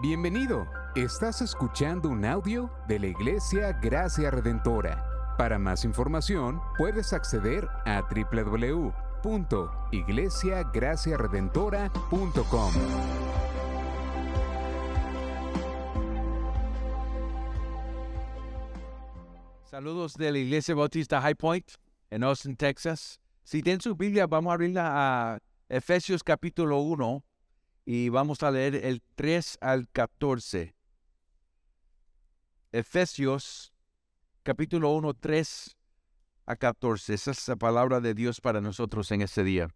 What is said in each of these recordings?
Bienvenido. Estás escuchando un audio de la Iglesia Gracia Redentora. Para más información, puedes acceder a www.iglesiagraciaredentora.com. Saludos de la Iglesia Bautista High Point en Austin, Texas. Si tienen su Biblia, vamos a abrirla a Efesios capítulo 1 y vamos a leer el 3 al 14. Efesios capítulo 1, 3 a 14. Esa es la palabra de Dios para nosotros en este día.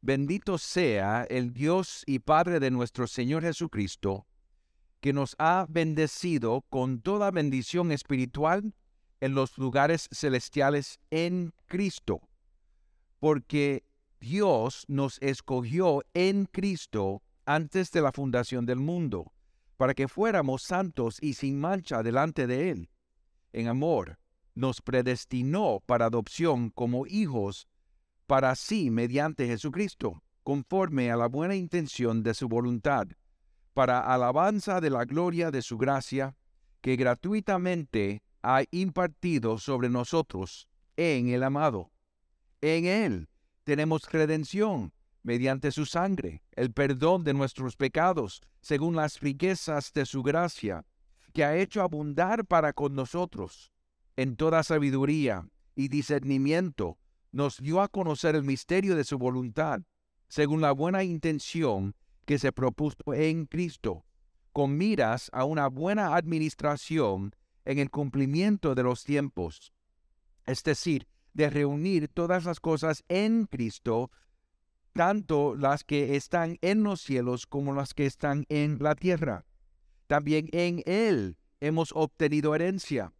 Bendito sea el Dios y Padre de nuestro Señor Jesucristo, que nos ha bendecido con toda bendición espiritual en los lugares celestiales en Cristo porque Dios nos escogió en Cristo antes de la fundación del mundo, para que fuéramos santos y sin mancha delante de Él. En amor, nos predestinó para adopción como hijos para sí mediante Jesucristo, conforme a la buena intención de su voluntad, para alabanza de la gloria de su gracia, que gratuitamente ha impartido sobre nosotros en el amado en Él tenemos redención mediante su sangre, el perdón de nuestros pecados, según las riquezas de su gracia, que ha hecho abundar para con nosotros. En toda sabiduría y discernimiento nos dio a conocer el misterio de su voluntad, según la buena intención que se propuso en Cristo, con miras a una buena administración en el cumplimiento de los tiempos. Es decir, de reunir todas las cosas en Cristo, tanto las que están en los cielos como las que están en la tierra. También en Él hemos obtenido herencia,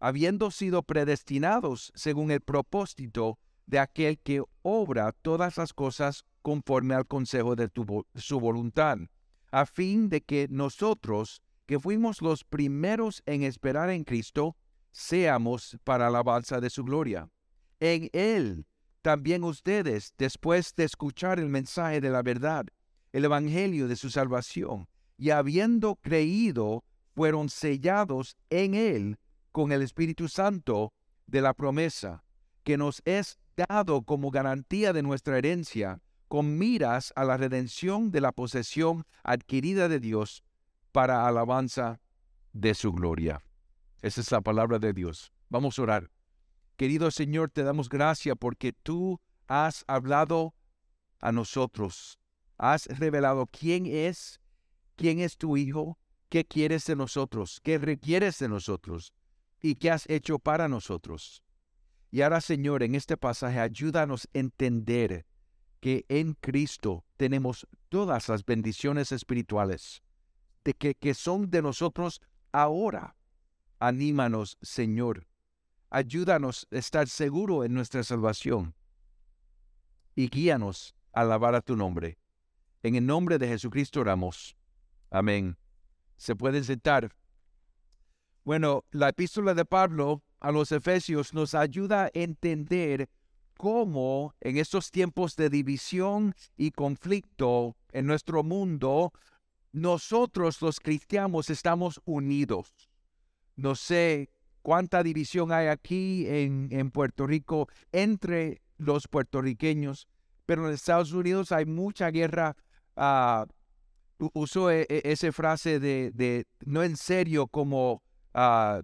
habiendo sido predestinados según el propósito de aquel que obra todas las cosas conforme al consejo de su voluntad, a fin de que nosotros, que fuimos los primeros en esperar en Cristo, seamos para alabanza de su gloria. En Él también ustedes, después de escuchar el mensaje de la verdad, el Evangelio de su salvación, y habiendo creído, fueron sellados en Él con el Espíritu Santo de la promesa, que nos es dado como garantía de nuestra herencia, con miras a la redención de la posesión adquirida de Dios para alabanza de su gloria. Esa es la palabra de Dios. Vamos a orar. Querido Señor, te damos gracias porque tú has hablado a nosotros, has revelado quién es, quién es tu Hijo, qué quieres de nosotros, qué requieres de nosotros y qué has hecho para nosotros. Y ahora, Señor, en este pasaje ayúdanos a entender que en Cristo tenemos todas las bendiciones espirituales, de que son de nosotros ahora. Anímanos, Señor, Ayúdanos a estar seguro en nuestra salvación y guíanos a alabar a tu nombre. En el nombre de Jesucristo oramos. Amén. Se puede sentar. Bueno, la epístola de Pablo a los Efesios nos ayuda a entender cómo en estos tiempos de división y conflicto en nuestro mundo, nosotros los cristianos estamos unidos. No sé cuánta división hay aquí en, Puerto Rico entre los puertorriqueños, pero en Estados Unidos hay mucha guerra. Uh, usó e, e, esa frase de, no en serio como ah,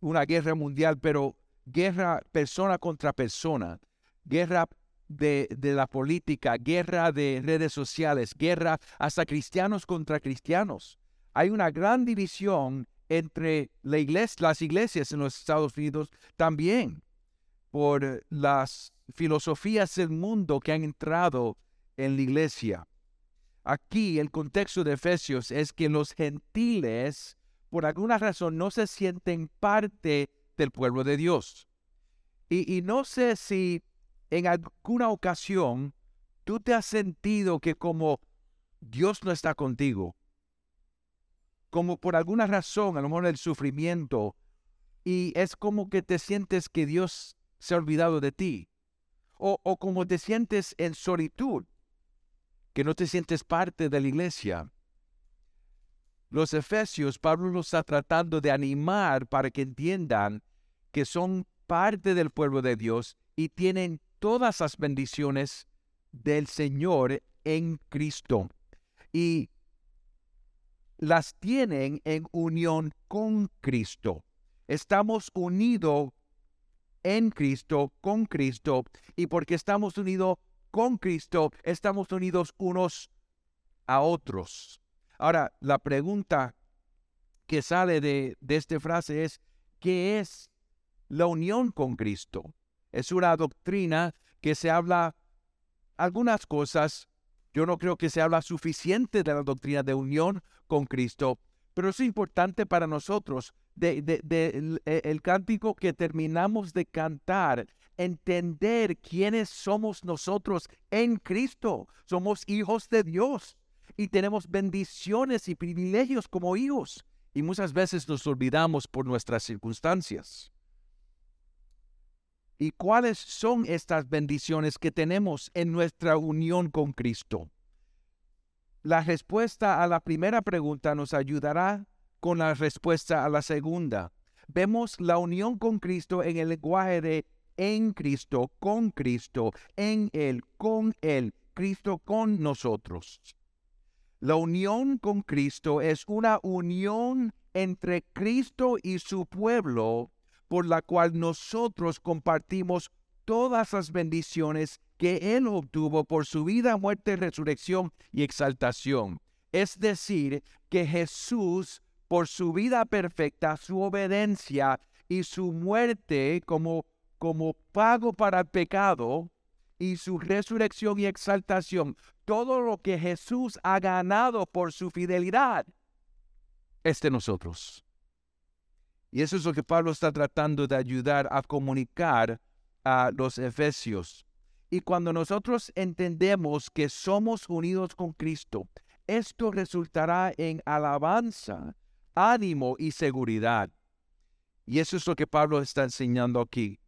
una guerra mundial, pero guerra persona contra persona, guerra de, de, la política, guerra de redes sociales, guerra hasta cristianos contra cristianos. Hay una gran división entre las iglesias en los Estados Unidos también por las filosofías del mundo que han entrado en la iglesia. Aquí el contexto de Efesios es que los gentiles por alguna razón no se sienten parte del pueblo de Dios. Y, y no sé si en alguna ocasión tú te has sentido que como Dios no está contigo, como por alguna razón, a lo mejor el sufrimiento, y es como que te sientes que Dios se ha olvidado de ti. o, o como te sientes en solitud, que no te sientes parte de la iglesia. Los efesios, Pablo los está tratando de animar para que entiendan que son parte del pueblo de Dios y tienen todas las bendiciones del Señor en Cristo. Y las tienen en unión con Cristo. Estamos unidos en Cristo, con Cristo, y porque estamos unidos con Cristo, estamos unidos unos a otros. Ahora, la pregunta que sale de, de esta frase es, ¿qué es la unión con Cristo? Es una doctrina que se habla algunas cosas. Yo no creo que se habla suficiente de la doctrina de unión con Cristo, pero es importante para nosotros de, e, el, cántico que terminamos de cantar, entender quiénes somos nosotros en Cristo. Somos hijos de Dios y tenemos bendiciones y privilegios como hijos. Y muchas veces nos olvidamos por nuestras circunstancias. ¿Y cuáles son estas bendiciones que tenemos en nuestra unión con Cristo? La respuesta a la primera pregunta nos ayudará con la respuesta a la segunda. Vemos la unión con Cristo en el lenguaje de en Cristo, con Cristo, en Él, con Él, Cristo con nosotros. La unión con Cristo es una unión entre Cristo y su pueblo por la cual nosotros compartimos todas las bendiciones que Él obtuvo por su vida, muerte, resurrección y exaltación. Es decir, que Jesús por su vida perfecta, su obediencia y su muerte como, como pago para el pecado y su resurrección y exaltación, todo lo que Jesús ha ganado por su fidelidad es de nosotros. Y eso es lo que Pablo está tratando de ayudar a comunicar a los efesios. Y cuando nosotros entendemos que somos unidos con Cristo, esto resultará en alabanza ánimo y seguridad. Y eso es lo que Pablo está enseñando aquí.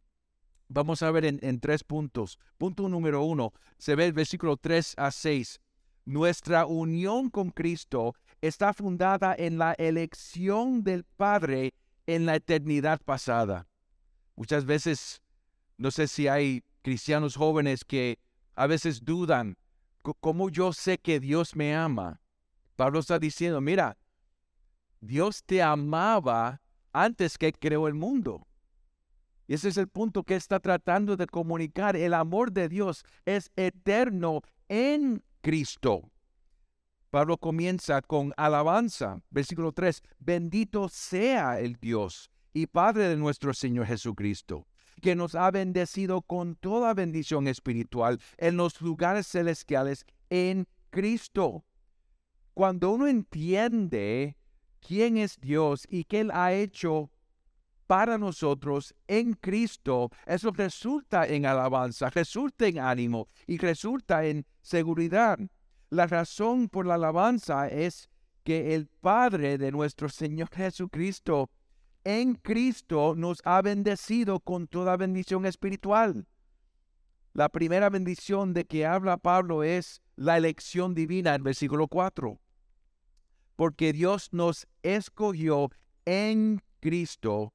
Vamos a ver en, tres puntos. Punto número uno, se ve el versículo 3 a 6. Nuestra unión con Cristo está fundada en la elección del Padre en la eternidad pasada. Muchas veces, no sé si hay cristianos jóvenes que a veces dudan, ¿cómo yo sé que Dios me ama? Pablo está diciendo, mira, Dios te amaba antes que creó el mundo. Y ese es el punto que está tratando de comunicar. El amor de Dios es eterno en Cristo. Pablo comienza con alabanza, versículo 3, bendito sea el Dios y Padre de nuestro Señor Jesucristo, que nos ha bendecido con toda bendición espiritual en los lugares celestiales en Cristo. Cuando uno entiende quién es Dios y qué Él ha hecho para nosotros en Cristo, eso resulta en alabanza, resulta en ánimo y resulta en seguridad. La razón por la alabanza es que el Padre de nuestro Señor Jesucristo en Cristo nos ha bendecido con toda bendición espiritual. La primera bendición de que habla Pablo es la elección divina en versículo 4 porque Dios nos escogió en Cristo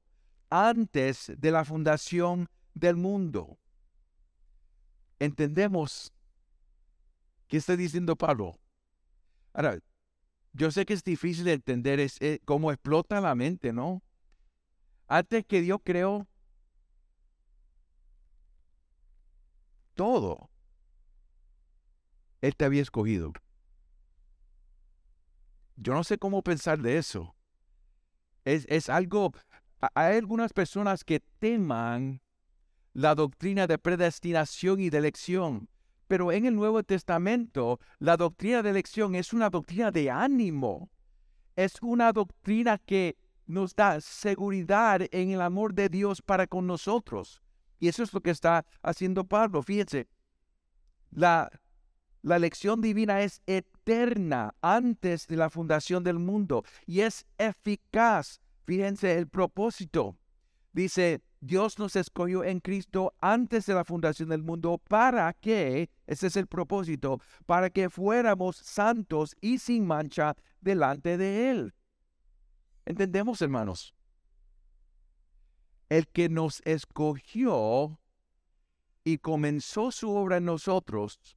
antes de la fundación del mundo. ¿Entendemos qué está diciendo Pablo? Ahora, yo sé que es difícil de entender eh, cómo explota la mente, ¿no? Antes que Dios creó todo, Él te había escogido. Yo no sé cómo pensar de eso. Es, es algo, hay algunas personas que teman la doctrina de predestinación y de elección, pero en el Nuevo Testamento la doctrina de elección es una doctrina de ánimo, es una doctrina que nos da seguridad en el amor de Dios para con nosotros. Y eso es lo que está haciendo Pablo. Fíjense, la, la elección divina es eterna antes de la fundación del mundo y es eficaz. Fíjense el propósito. Dice, Dios nos escogió en Cristo antes de la fundación del mundo para que, ese es el propósito, para que fuéramos santos y sin mancha delante de Él. ¿Entendemos, hermanos? El que nos escogió y comenzó su obra en nosotros,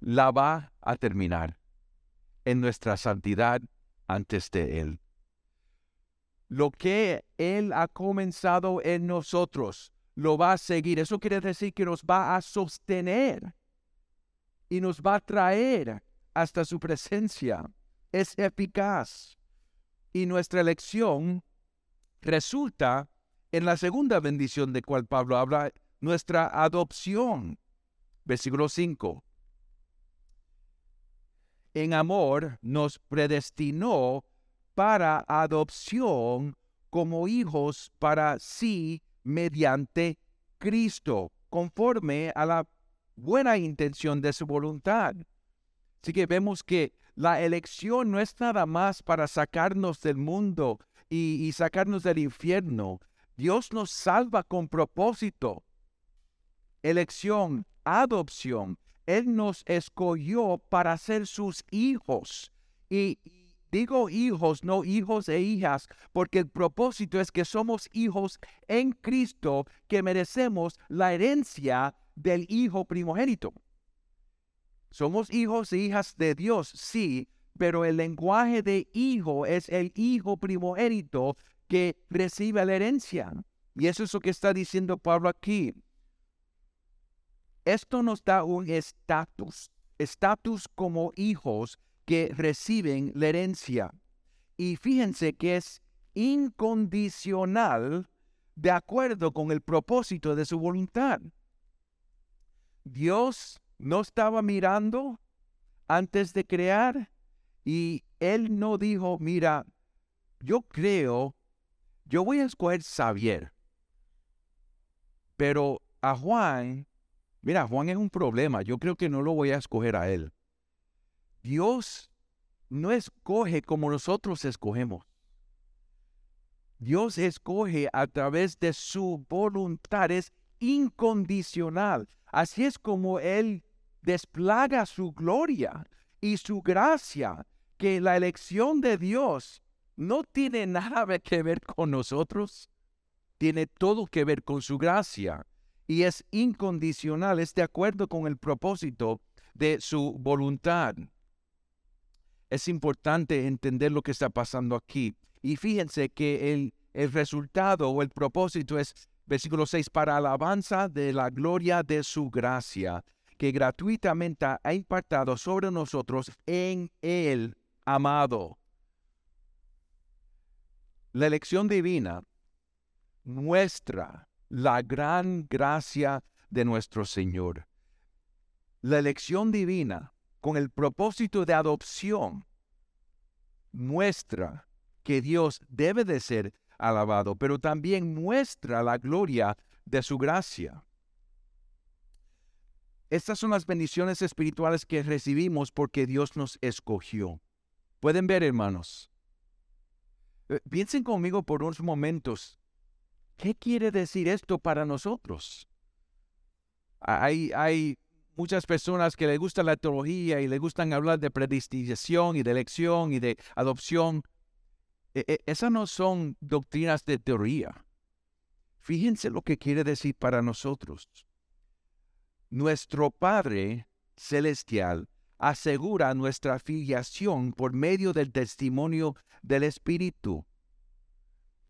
la va a terminar en nuestra santidad antes de Él. Lo que Él ha comenzado en nosotros, lo va a seguir. Eso quiere decir que nos va a sostener y nos va a traer hasta su presencia. Es eficaz. Y nuestra elección resulta en la segunda bendición de cual Pablo habla, nuestra adopción. Versículo 5 en amor nos predestinó para adopción como hijos para sí mediante Cristo, conforme a la buena intención de su voluntad. Así que vemos que la elección no es nada más para sacarnos del mundo y, sacarnos del infierno. Dios nos salva con propósito. Elección, adopción. Él nos escogió para ser sus hijos. Y digo hijos, no hijos e hijas, porque el propósito es que somos hijos en Cristo que merecemos la herencia del Hijo primogénito. Somos hijos e hijas de Dios, sí, pero el lenguaje de hijo es el Hijo primogénito que recibe la herencia. Y eso es lo que está diciendo Pablo aquí. Esto nos da un estatus, estatus como hijos que reciben la herencia. Y fíjense que es incondicional de acuerdo con el propósito de su voluntad. Dios no estaba mirando antes de crear y él no dijo, mira, yo creo, yo voy a escoger Xavier, pero a Juan Mira, Juan es un problema. Yo creo que no lo voy a escoger a él. Dios no escoge como nosotros escogemos. Dios escoge a través de su voluntad, es incondicional. Así es como Él desplaga su gloria y su gracia, que la elección de Dios no tiene nada que ver con nosotros, tiene todo que ver con su gracia y es incondicional, es de acuerdo con el propósito de su voluntad. Es importante entender lo que está pasando aquí. Y fíjense que el, el resultado o el propósito es, versículo 6, para alabanza de la gloria de su gracia, que gratuitamente ha impartado sobre nosotros en el amado. La elección divina muestra la gran gracia de nuestro Señor. La elección divina con el propósito de adopción muestra que Dios debe de ser alabado, pero también muestra la gloria de su gracia. Estas son las bendiciones espirituales que recibimos porque Dios nos escogió. Pueden ver, hermanos. Eh, piensen conmigo por unos momentos ¿Qué quiere decir esto para nosotros? Hay, hay muchas personas que les gusta la teología y les gustan hablar de predestinación y de elección y de adopción. E, e, esas no son doctrinas de teoría. Fíjense lo que quiere decir para nosotros. Nuestro Padre Celestial asegura nuestra filiación por medio del testimonio del Espíritu.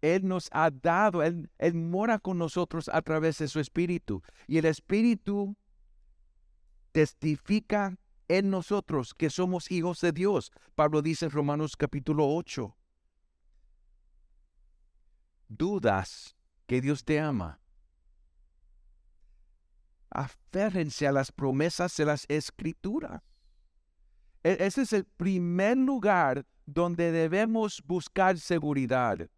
Él nos ha dado, él, él, mora con nosotros a través de su Espíritu. Y el Espíritu testifica en nosotros que somos hijos de Dios. Pablo dice en Romanos capítulo 8. Dudas que Dios te ama. Aférrense a las promesas de las escrituras. E, ese es el primer lugar donde debemos buscar seguridad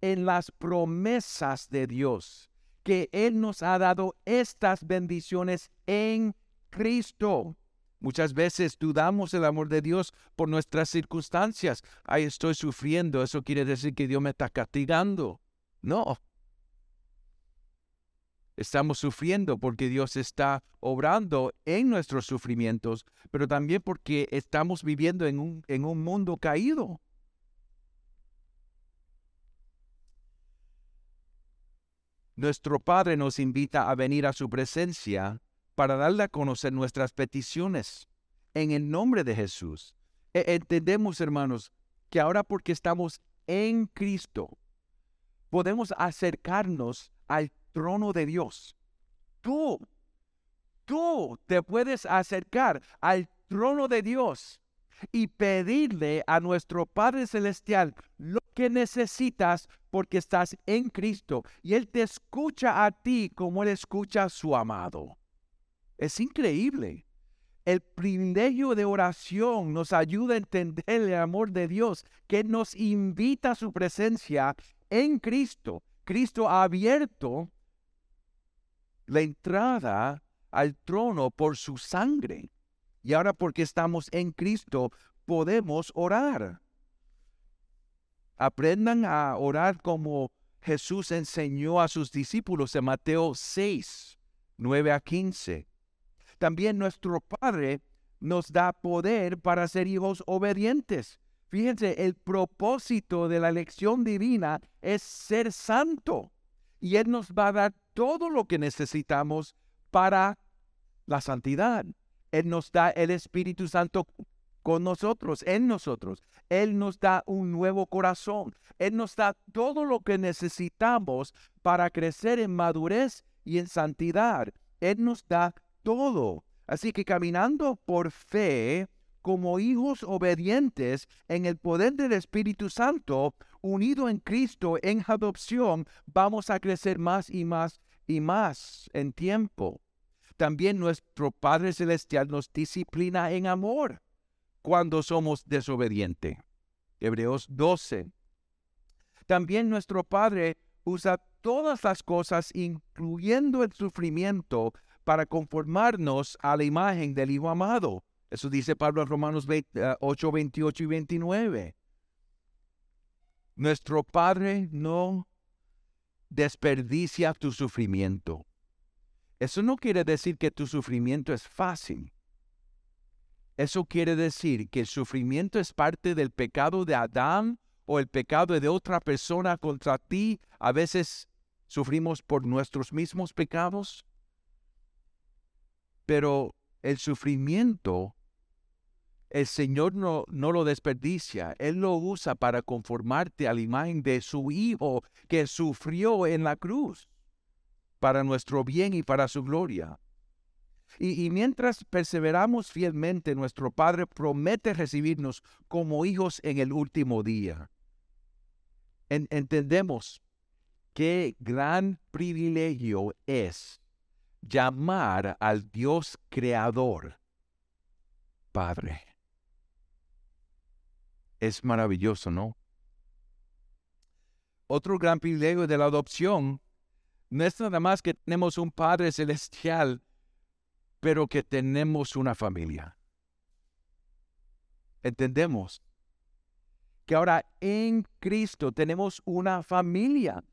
en las promesas de Dios, que Él nos ha dado estas bendiciones en Cristo. Muchas veces dudamos el amor de Dios por nuestras circunstancias. Ay, estoy sufriendo, eso quiere decir que Dios me está castigando. No. Estamos sufriendo porque Dios está obrando en nuestros sufrimientos, pero también porque estamos viviendo en un, en un mundo caído. Nuestro Padre nos invita a venir a su presencia para darle a conocer nuestras peticiones en el nombre de Jesús. E, entendemos, hermanos, que ahora porque estamos en Cristo, podemos acercarnos al trono de Dios. Tú, tú te puedes acercar al trono de Dios y pedirle a nuestro Padre Celestial lo que necesitas porque estás en Cristo y Él te escucha a ti como Él escucha a su amado. Es increíble. El privilegio de oración nos ayuda a entender el amor de Dios que nos invita a su presencia en Cristo. Cristo ha abierto la entrada al trono por su sangre. Y ahora porque estamos en Cristo, podemos orar. Aprendan a orar como Jesús enseñó a sus discípulos en Mateo 6, 9 a 15. También nuestro Padre nos da poder para ser hijos obedientes. Fíjense, el propósito de la elección divina es ser santo. Y Él nos va a dar todo lo que necesitamos para la santidad. Él nos da el Espíritu Santo con nosotros, en nosotros. Él nos da un nuevo corazón. Él nos da todo lo que necesitamos para crecer en madurez y en santidad. Él nos da todo. Así que caminando por fe, como hijos obedientes en el poder del Espíritu Santo, unido en Cristo en adopción, vamos a crecer más y más y más en tiempo. También nuestro Padre Celestial nos disciplina en amor cuando somos desobedientes. Hebreos 12. También nuestro Padre usa todas las cosas, incluyendo el sufrimiento, para conformarnos a la imagen del Hijo amado. Eso dice Pablo en Romanos 8, 28 ah, y 29. Nuestro Padre no desperdicia tu sufrimiento. Eso no quiere decir que tu sufrimiento es fácil. Eso quiere decir que el sufrimiento es parte del pecado de Adán o el pecado de otra persona contra ti. A veces sufrimos por nuestros mismos pecados. Pero el sufrimiento, el Señor no, no lo desperdicia. Él lo usa para conformarte a la imagen de su Hijo que sufrió en la cruz para nuestro bien y para su gloria. Y, mientras perseveramos fielmente, nuestro Padre promete recibirnos como hijos en el último día. entendemos qué gran privilegio es llamar al Dios creador Padre. Es maravilloso, ¿no? Otro gran privilegio de la adopción no es nada más que tenemos un Padre celestial, pero que tenemos una familia. Entendemos que ahora en Cristo tenemos una familia.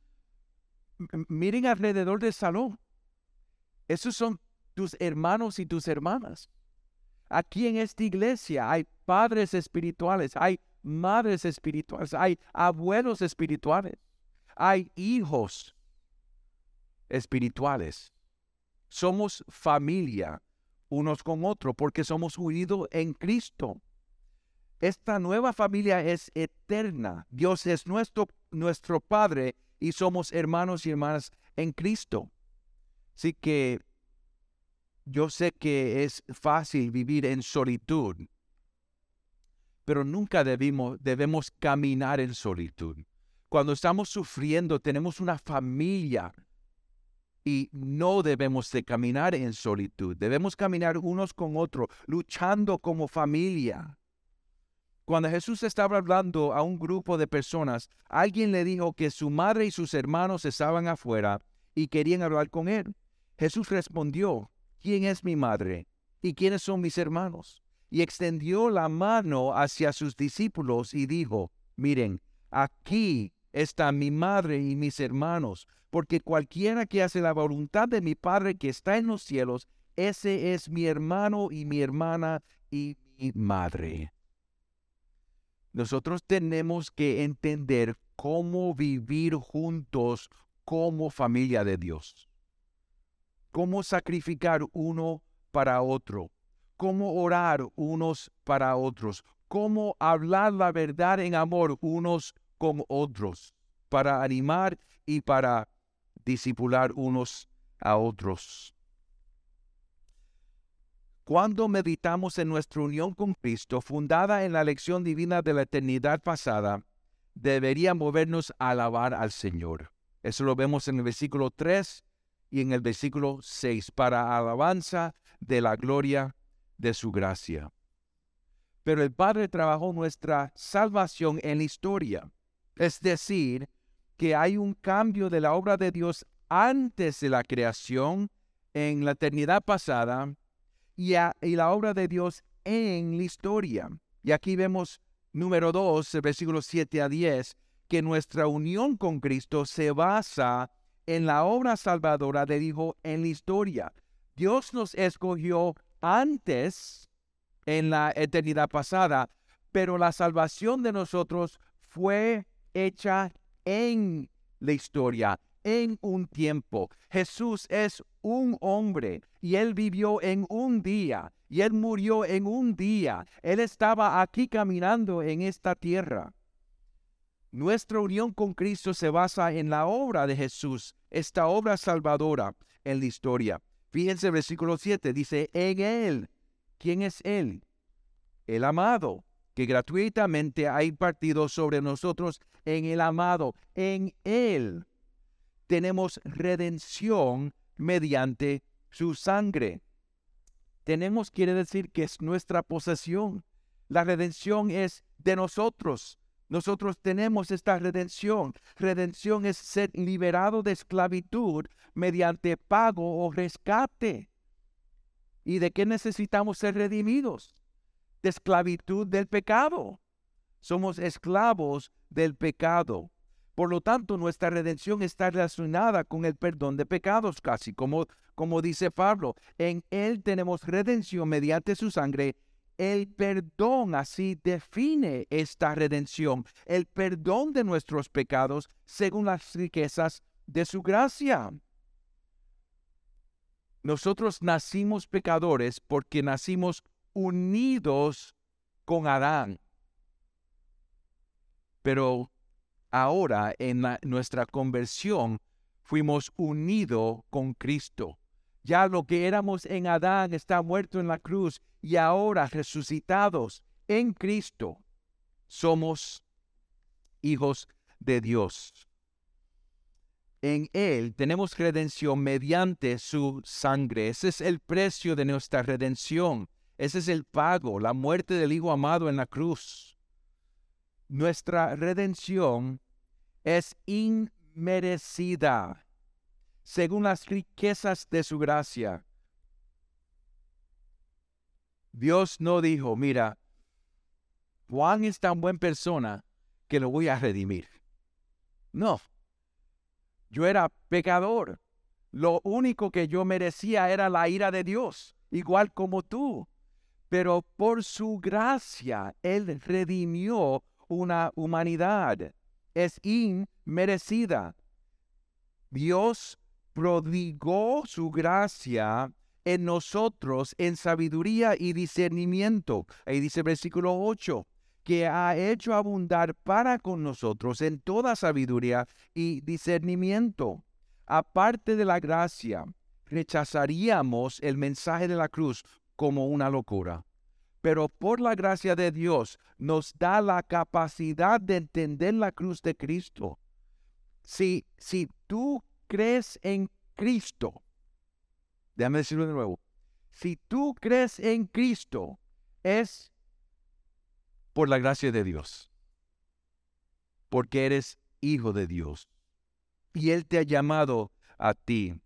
miren alrededor del salón. Esos son tus hermanos y tus hermanas. Aquí en esta iglesia hay padres espirituales, hay madres espirituales, hay abuelos espirituales, hay hijos espirituales. Somos familia unos con otros porque somos unidos en Cristo. Esta nueva familia es eterna. Dios es nuestro, nuestro Padre y somos hermanos y hermanas en Cristo. Así que yo sé que es fácil vivir en solitud, pero nunca debemos, debemos caminar en solitud. Cuando estamos sufriendo, tenemos una familia y no debemos de caminar en solitud. Debemos caminar unos con otros, luchando como familia. Cuando Jesús estaba hablando a un grupo de personas, alguien le dijo que su madre y sus hermanos estaban afuera y querían hablar con él. Jesús respondió, ¿quién es mi madre? ¿Y quiénes son mis hermanos? Y extendió la mano hacia sus discípulos y dijo, miren, aquí está mi madre y mis hermanos, porque cualquiera que hace la voluntad de mi Padre que está en los cielos, ese es mi hermano y mi hermana y mi madre. Nosotros tenemos que entender cómo vivir juntos como familia de Dios. Cómo sacrificar uno para otro. Cómo orar unos para otros. Cómo hablar la verdad en amor unos con otros. Para animar y para disipular unos a otros. Cuando meditamos en nuestra unión con Cristo, fundada en la lección divina de la eternidad pasada, debería movernos a alabar al Señor. Eso lo vemos en el versículo 3 y en el versículo 6, para alabanza de la gloria de su gracia. Pero el Padre trabajó nuestra salvación en la historia. Es decir, que hay un cambio de la obra de Dios antes de la creación, en la eternidad pasada, y, la obra de Dios en la historia. Y aquí vemos número 2, versículos 7 a 10, que nuestra unión con Cristo se basa en la obra salvadora del Hijo en la historia. Dios nos escogió antes en la eternidad pasada, pero la salvación de nosotros fue hecha en la historia, en un tiempo. Jesús es un hombre y él vivió en un día y él murió en un día. Él estaba aquí caminando en esta tierra. Nuestra unión con Cristo se basa en la obra de Jesús, esta obra salvadora en la historia. Fíjense versículo 7, dice, en Él. ¿Quién es Él? El amado, que gratuitamente ha impartido sobre nosotros en el amado, en Él tenemos redención mediante su sangre. Tenemos quiere decir que es nuestra posesión. La redención es de nosotros. Nosotros tenemos esta redención. Redención es ser liberado de esclavitud mediante pago o rescate. ¿Y de qué necesitamos ser redimidos? De esclavitud del pecado. Somos esclavos del pecado. Por lo tanto, nuestra redención está relacionada con el perdón de pecados, casi como, como dice Pablo. En Él tenemos redención mediante su sangre. El perdón así define esta redención, el perdón de nuestros pecados según las riquezas de su gracia. Nosotros nacimos pecadores porque nacimos unidos con Adán. Pero ahora en nuestra conversión fuimos unidos con Cristo. Ya lo que éramos en Adán está muerto en la cruz y ahora resucitados en Cristo somos hijos de Dios. En Él tenemos redención mediante su sangre. Ese es el precio de nuestra redención. Ese es el pago, la muerte del Hijo amado en la cruz. Nuestra redención es inmerecida según las riquezas de su gracia. Dios no dijo, mira, Juan es tan buena persona que lo voy a redimir. No, yo era pecador. Lo único que yo merecía era la ira de Dios, igual como tú. Pero por su gracia, Él redimió una humanidad. Es inmerecida. Dios prodigó su gracia en nosotros en sabiduría y discernimiento. Ahí dice versículo 8, que ha hecho abundar para con nosotros en toda sabiduría y discernimiento. Aparte de la gracia, rechazaríamos el mensaje de la cruz como una locura pero por la gracia de Dios nos da la capacidad de entender la cruz de Cristo. Si, si tú crees en Cristo, déjame decirlo de nuevo, si tú crees en Cristo, es por la gracia de Dios, porque eres hijo de Dios. Y Él te ha llamado a ti.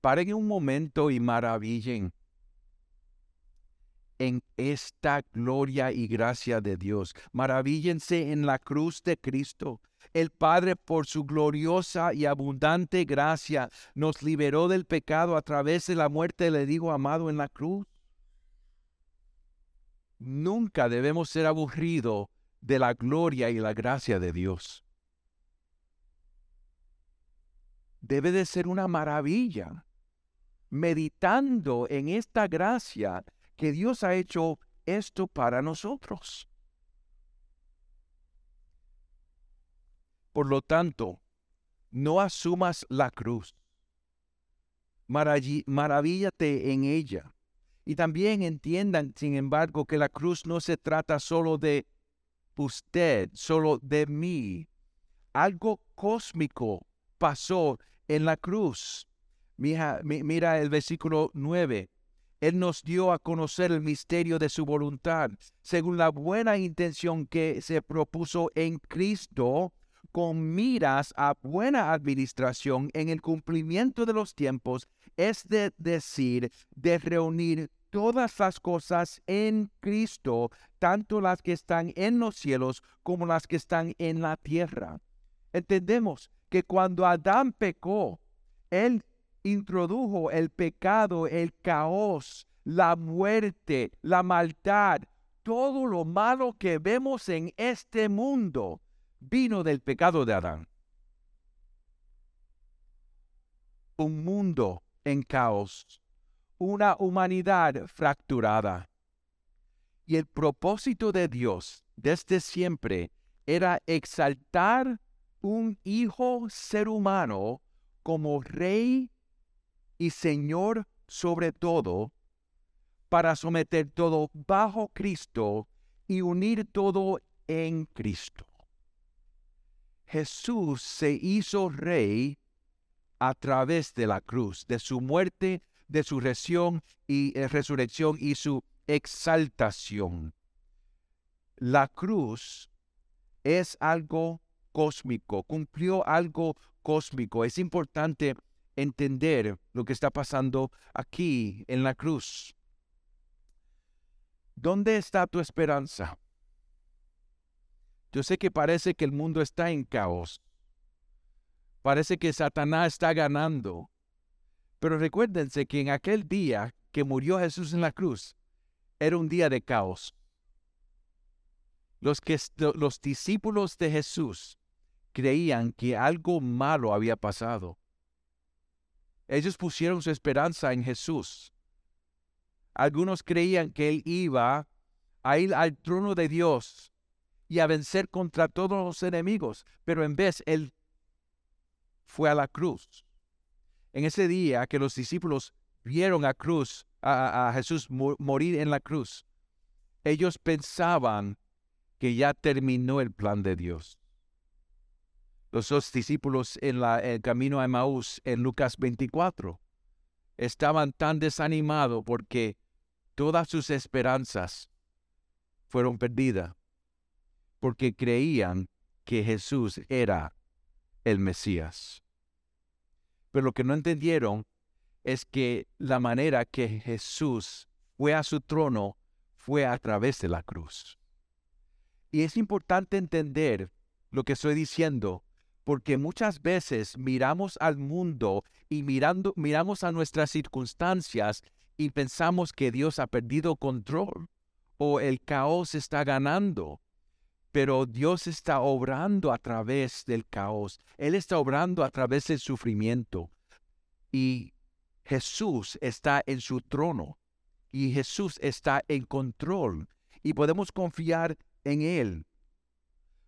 Paren un momento y maravillen en esta gloria y gracia de Dios. Maravíllense en la cruz de Cristo. El Padre, por su gloriosa y abundante gracia, nos liberó del pecado a través de la muerte le digo amado en la cruz. Nunca debemos ser aburridos de la gloria y la gracia de Dios. Debe de ser una maravilla meditando en esta gracia que Dios ha hecho esto para nosotros. Por lo tanto, no asumas la cruz. Maravíllate en ella. Y también entiendan, sin embargo, que la cruz no se trata solo de usted, solo de mí. Algo cósmico pasó en la cruz. Mira, mira el versículo 9. Él nos dio a conocer el misterio de su voluntad, según la buena intención que se propuso en Cristo con miras a buena administración en el cumplimiento de los tiempos, es de decir, de reunir todas las cosas en Cristo, tanto las que están en los cielos como las que están en la tierra. Entendemos que cuando Adán pecó, él introdujo el pecado, el caos, la muerte, la maldad, todo lo malo que vemos en este mundo vino del pecado de Adán. Un mundo en caos, una humanidad fracturada. Y el propósito de Dios desde siempre era exaltar un hijo ser humano como rey y señor sobre todo, para someter todo bajo Cristo y unir todo en Cristo. Jesús se hizo rey a través de la cruz, de su muerte, de su resurrección y, eh, resurrección y su exaltación. La cruz es algo cósmico, cumplió algo cósmico. Es importante entender lo que está pasando aquí en la cruz. ¿Dónde está tu esperanza? Yo sé que parece que el mundo está en caos. Parece que Satanás está ganando. Pero recuérdense que en aquel día que murió Jesús en la cruz, era un día de caos. Los, que, los discípulos de Jesús creían que algo malo había pasado. Ellos pusieron su esperanza en Jesús. Algunos creían que Él iba a ir al trono de Dios y a vencer contra todos los enemigos, pero en vez él fue a la cruz. En ese día que los discípulos vieron a cruz, a, Jesús morir en la cruz, ellos pensaban que ya terminó el plan de Dios. Los dos discípulos en la, el camino a Emmaús en Lucas 24 estaban tan desanimados porque todas sus esperanzas fueron perdidas porque creían que Jesús era el Mesías. Pero lo que no entendieron es que la manera que Jesús fue a su trono fue a través de la cruz. Y es importante entender lo que estoy diciendo, porque muchas veces miramos al mundo y mirando, miramos a nuestras circunstancias y pensamos que Dios ha perdido control o el caos está ganando pero Dios está obrando a través del caos. Él está obrando a través del sufrimiento. Y Jesús está en su trono. Y Jesús está en control. Y podemos confiar en Él.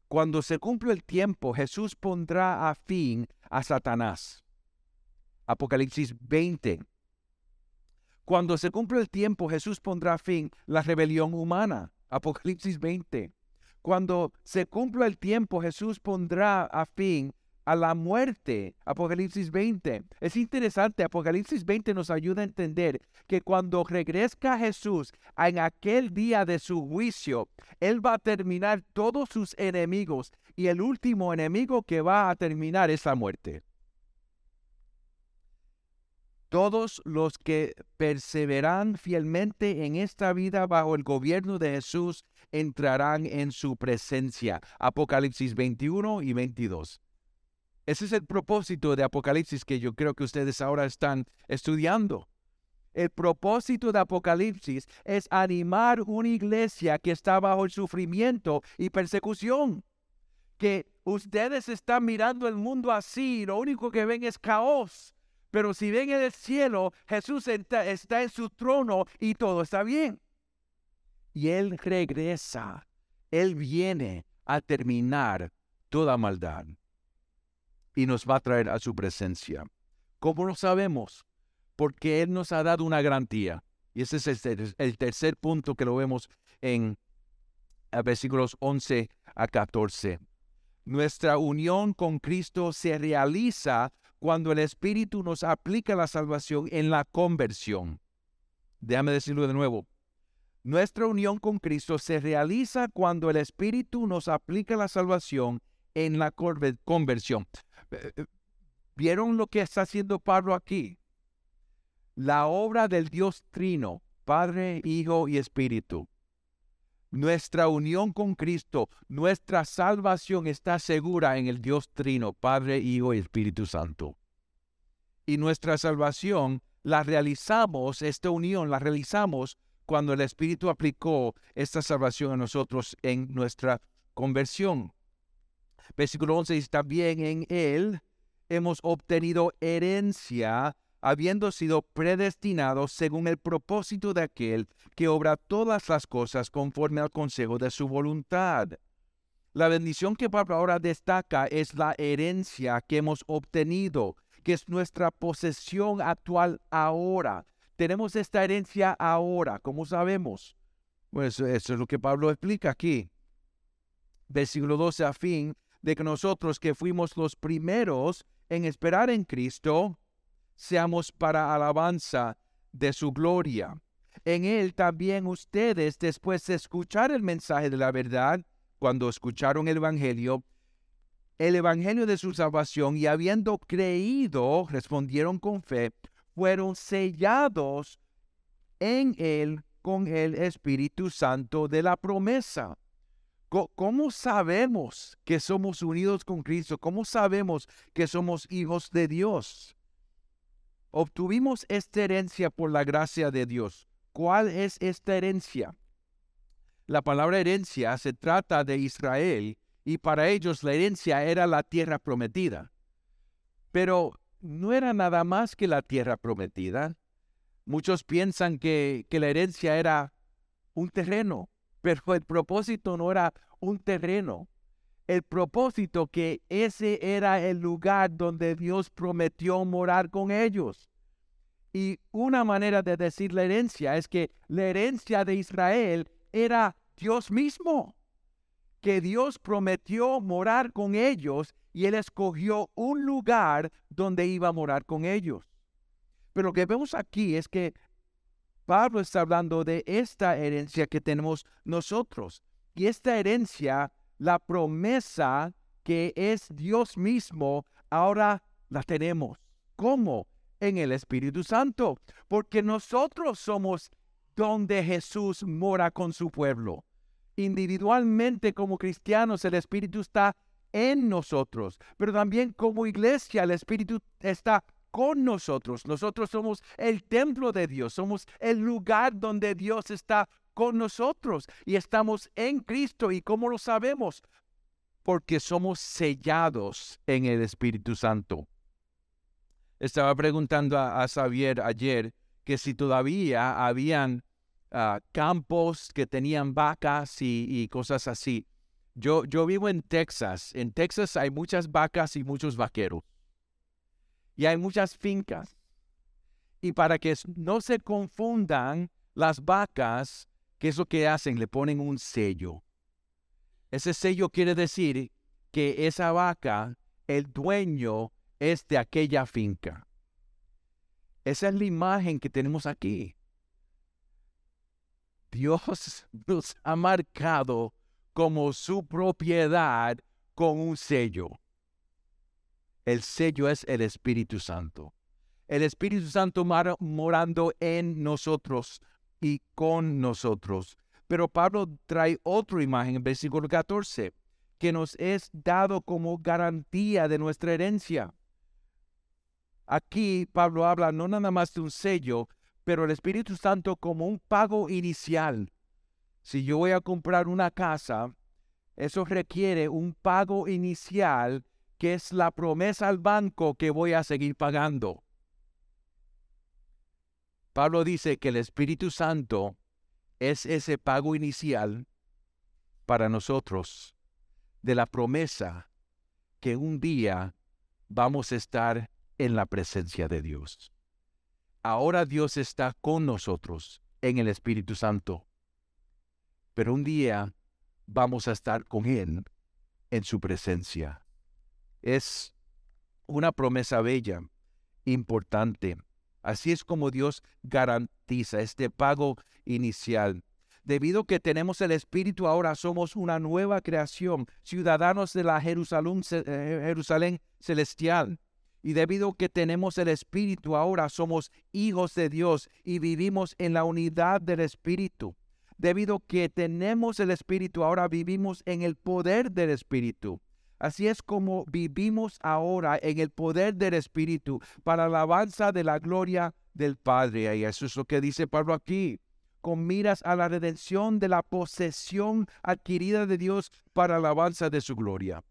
Cuando se cumple el tiempo, Jesús pondrá a fin a Satanás. Apocalipsis 20. Cuando se cumple el tiempo, Jesús pondrá a fin la rebelión humana. Apocalipsis 20. Cuando se cumpla el tiempo, Jesús pondrá a fin a la muerte. Apocalipsis 20. Es interesante, Apocalipsis 20 nos ayuda a entender que cuando regresa Jesús en aquel día de su juicio, Él va a terminar todos sus enemigos y el último enemigo que va a terminar es la muerte. Todos los que perseveran fielmente en esta vida bajo el gobierno de Jesús entrarán en su presencia. Apocalipsis 21 y 22. Ese es el propósito de Apocalipsis que yo creo que ustedes ahora están estudiando. El propósito de Apocalipsis es animar una iglesia que está bajo el sufrimiento y persecución. Que ustedes están mirando el mundo así, lo único que ven es caos. Pero si ven en el cielo, Jesús está, está en su trono y todo está bien. Y Él regresa, Él viene a terminar toda maldad y nos va a traer a su presencia. ¿Cómo lo sabemos? Porque Él nos ha dado una garantía. Y ese es el, tercer punto que lo vemos en versículos 11 a 14. Nuestra unión con Cristo se realiza cuando el Espíritu nos aplica la salvación en la conversión. Déjame decirlo de nuevo. Nuestra unión con Cristo se realiza cuando el Espíritu nos aplica la salvación en la conversión. Eh, eh, ¿Vieron lo que está haciendo Pablo aquí? La obra del Dios Trino, Padre, Hijo y Espíritu. Nuestra unión con Cristo, nuestra salvación está segura en el Dios Trino, Padre, Hijo y Espíritu Santo. Y nuestra salvación la realizamos, esta unión la realizamos cuando el Espíritu aplicó esta salvación a nosotros en nuestra conversión. Versículo 11 dice, también en Él hemos obtenido herencia, habiendo sido predestinados según el propósito de aquel que obra todas las cosas conforme al consejo de su voluntad. La bendición que Pablo ahora destaca es la herencia que hemos obtenido, que es nuestra posesión actual ahora. Tenemos esta herencia ahora, ¿cómo sabemos? Pues eso es lo que Pablo explica aquí. Versículo 12 a fin, de que nosotros que fuimos los primeros en esperar en Cristo, seamos para alabanza de su gloria. En Él también ustedes, después de escuchar el mensaje de la verdad, cuando escucharon el Evangelio, el Evangelio de su salvación y habiendo creído, respondieron con fe, fueron sellados en Él con el Espíritu Santo de la promesa ¿Cómo sabemos que somos unidos con Cristo? ¿Cómo sabemos que somos hijos de Dios? Obtuvimos esta herencia por la gracia de Dios. ¿Cuál es esta herencia? La palabra herencia se trata de Israel y para ellos la herencia era la tierra prometida. Pero no era nada más que la tierra prometida. Muchos piensan que, que la herencia era un terreno, pero el propósito no era un terreno. El propósito que ese era el lugar donde Dios prometió morar con ellos. Y una manera de decir la herencia es que la herencia de Israel era Dios mismo, que Dios prometió morar con ellos y él escogió un lugar donde iba a morar con ellos. Pero lo que vemos aquí es que Pablo está hablando de esta herencia que tenemos nosotros. Y esta herencia, la promesa que es Dios mismo, ahora la tenemos. ¿Cómo? En el Espíritu Santo. Porque nosotros somos donde Jesús mora con su pueblo. Individualmente como cristianos, el Espíritu está en nosotros, pero también como iglesia, el Espíritu está con nosotros. Nosotros somos el templo de Dios, somos el lugar donde Dios está con nosotros y estamos en Cristo. ¿Y cómo lo sabemos? Porque somos sellados en el Espíritu Santo. Estaba preguntando a, Xavier ayer que si todavía habían ah, campos que tenían vacas y, cosas así. Yo, yo vivo en Texas. En Texas hay muchas vacas y muchos vaqueros y hay muchas fincas. Y para que no se confundan las vacas, ¿qué es lo que hacen? Le ponen un sello. Ese sello quiere decir que esa vaca, el dueño es de aquella finca. Esa es la imagen que tenemos aquí. Dios nos ha marcado como su propiedad con un sello. El sello es el Espíritu Santo. El Espíritu Santo morando en nosotros y con nosotros. Pero Pablo trae otra imagen en versículo 14, que nos es dado como garantía de nuestra herencia. Aquí Pablo habla no nada más de un sello, pero el Espíritu Santo como un pago inicial. Si yo voy a comprar una casa, eso requiere un pago inicial que es la promesa al banco que voy a seguir pagando. Pablo dice que el Espíritu Santo es ese pago inicial para nosotros de la promesa que un día vamos a estar en la presencia de Dios. Ahora Dios está con nosotros en el Espíritu Santo, pero un día vamos a estar con Él en su presencia. Es una promesa bella, importante. Así es como Dios garantiza este pago inicial. Debido a que tenemos el Espíritu, ahora somos una nueva creación, ciudadanos de la Jerusalén, eh, Jerusalén celestial. Y debido a que tenemos el Espíritu, ahora somos hijos de Dios y vivimos en la unidad del Espíritu. Debido a que tenemos el Espíritu, ahora vivimos en el poder del Espíritu. Así es como vivimos ahora en el poder del Espíritu para alabanza de la gloria del Padre. Y eso es lo que dice Pablo aquí, con miras a la redención de la posesión adquirida de Dios para alabanza de su gloria.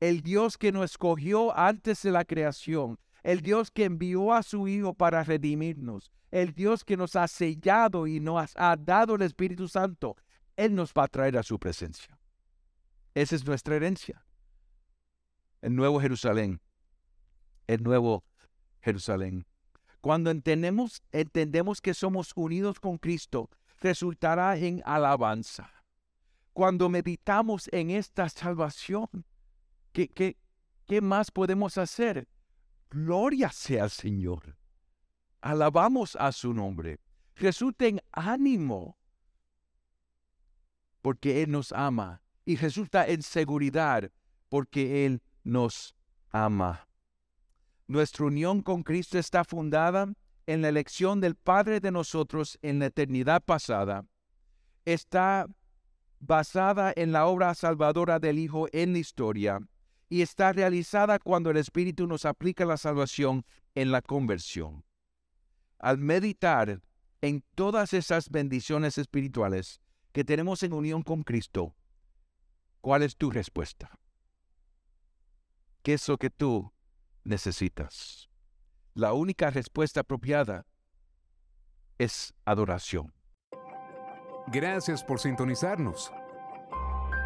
El Dios que nos escogió antes de la creación, el Dios que envió a su Hijo para redimirnos, el Dios que nos ha sellado y nos ha dado el Espíritu Santo, Él nos va a traer a su presencia. Esa es nuestra herencia el nuevo Jerusalén, el nuevo Jerusalén. Cuando entendemos, entendemos que somos unidos con Cristo, resultará en alabanza. Cuando meditamos en esta salvación, ¿qué, qué, qué más podemos hacer? Gloria sea al Señor. Alabamos a su nombre. Resulta en ánimo, porque Él nos ama. Y resulta en seguridad, porque Él nos ama. Nuestra unión con Cristo está fundada en la elección del Padre de nosotros en la eternidad pasada. Está basada en la obra salvadora del Hijo en la historia y está realizada cuando el Espíritu nos aplica la salvación en la conversión. Al meditar en todas esas bendiciones espirituales que tenemos en unión con Cristo, ¿cuál es tu respuesta? ¿Qué es lo que tú necesitas? La única respuesta apropiada es adoración. Gracias por sintonizarnos.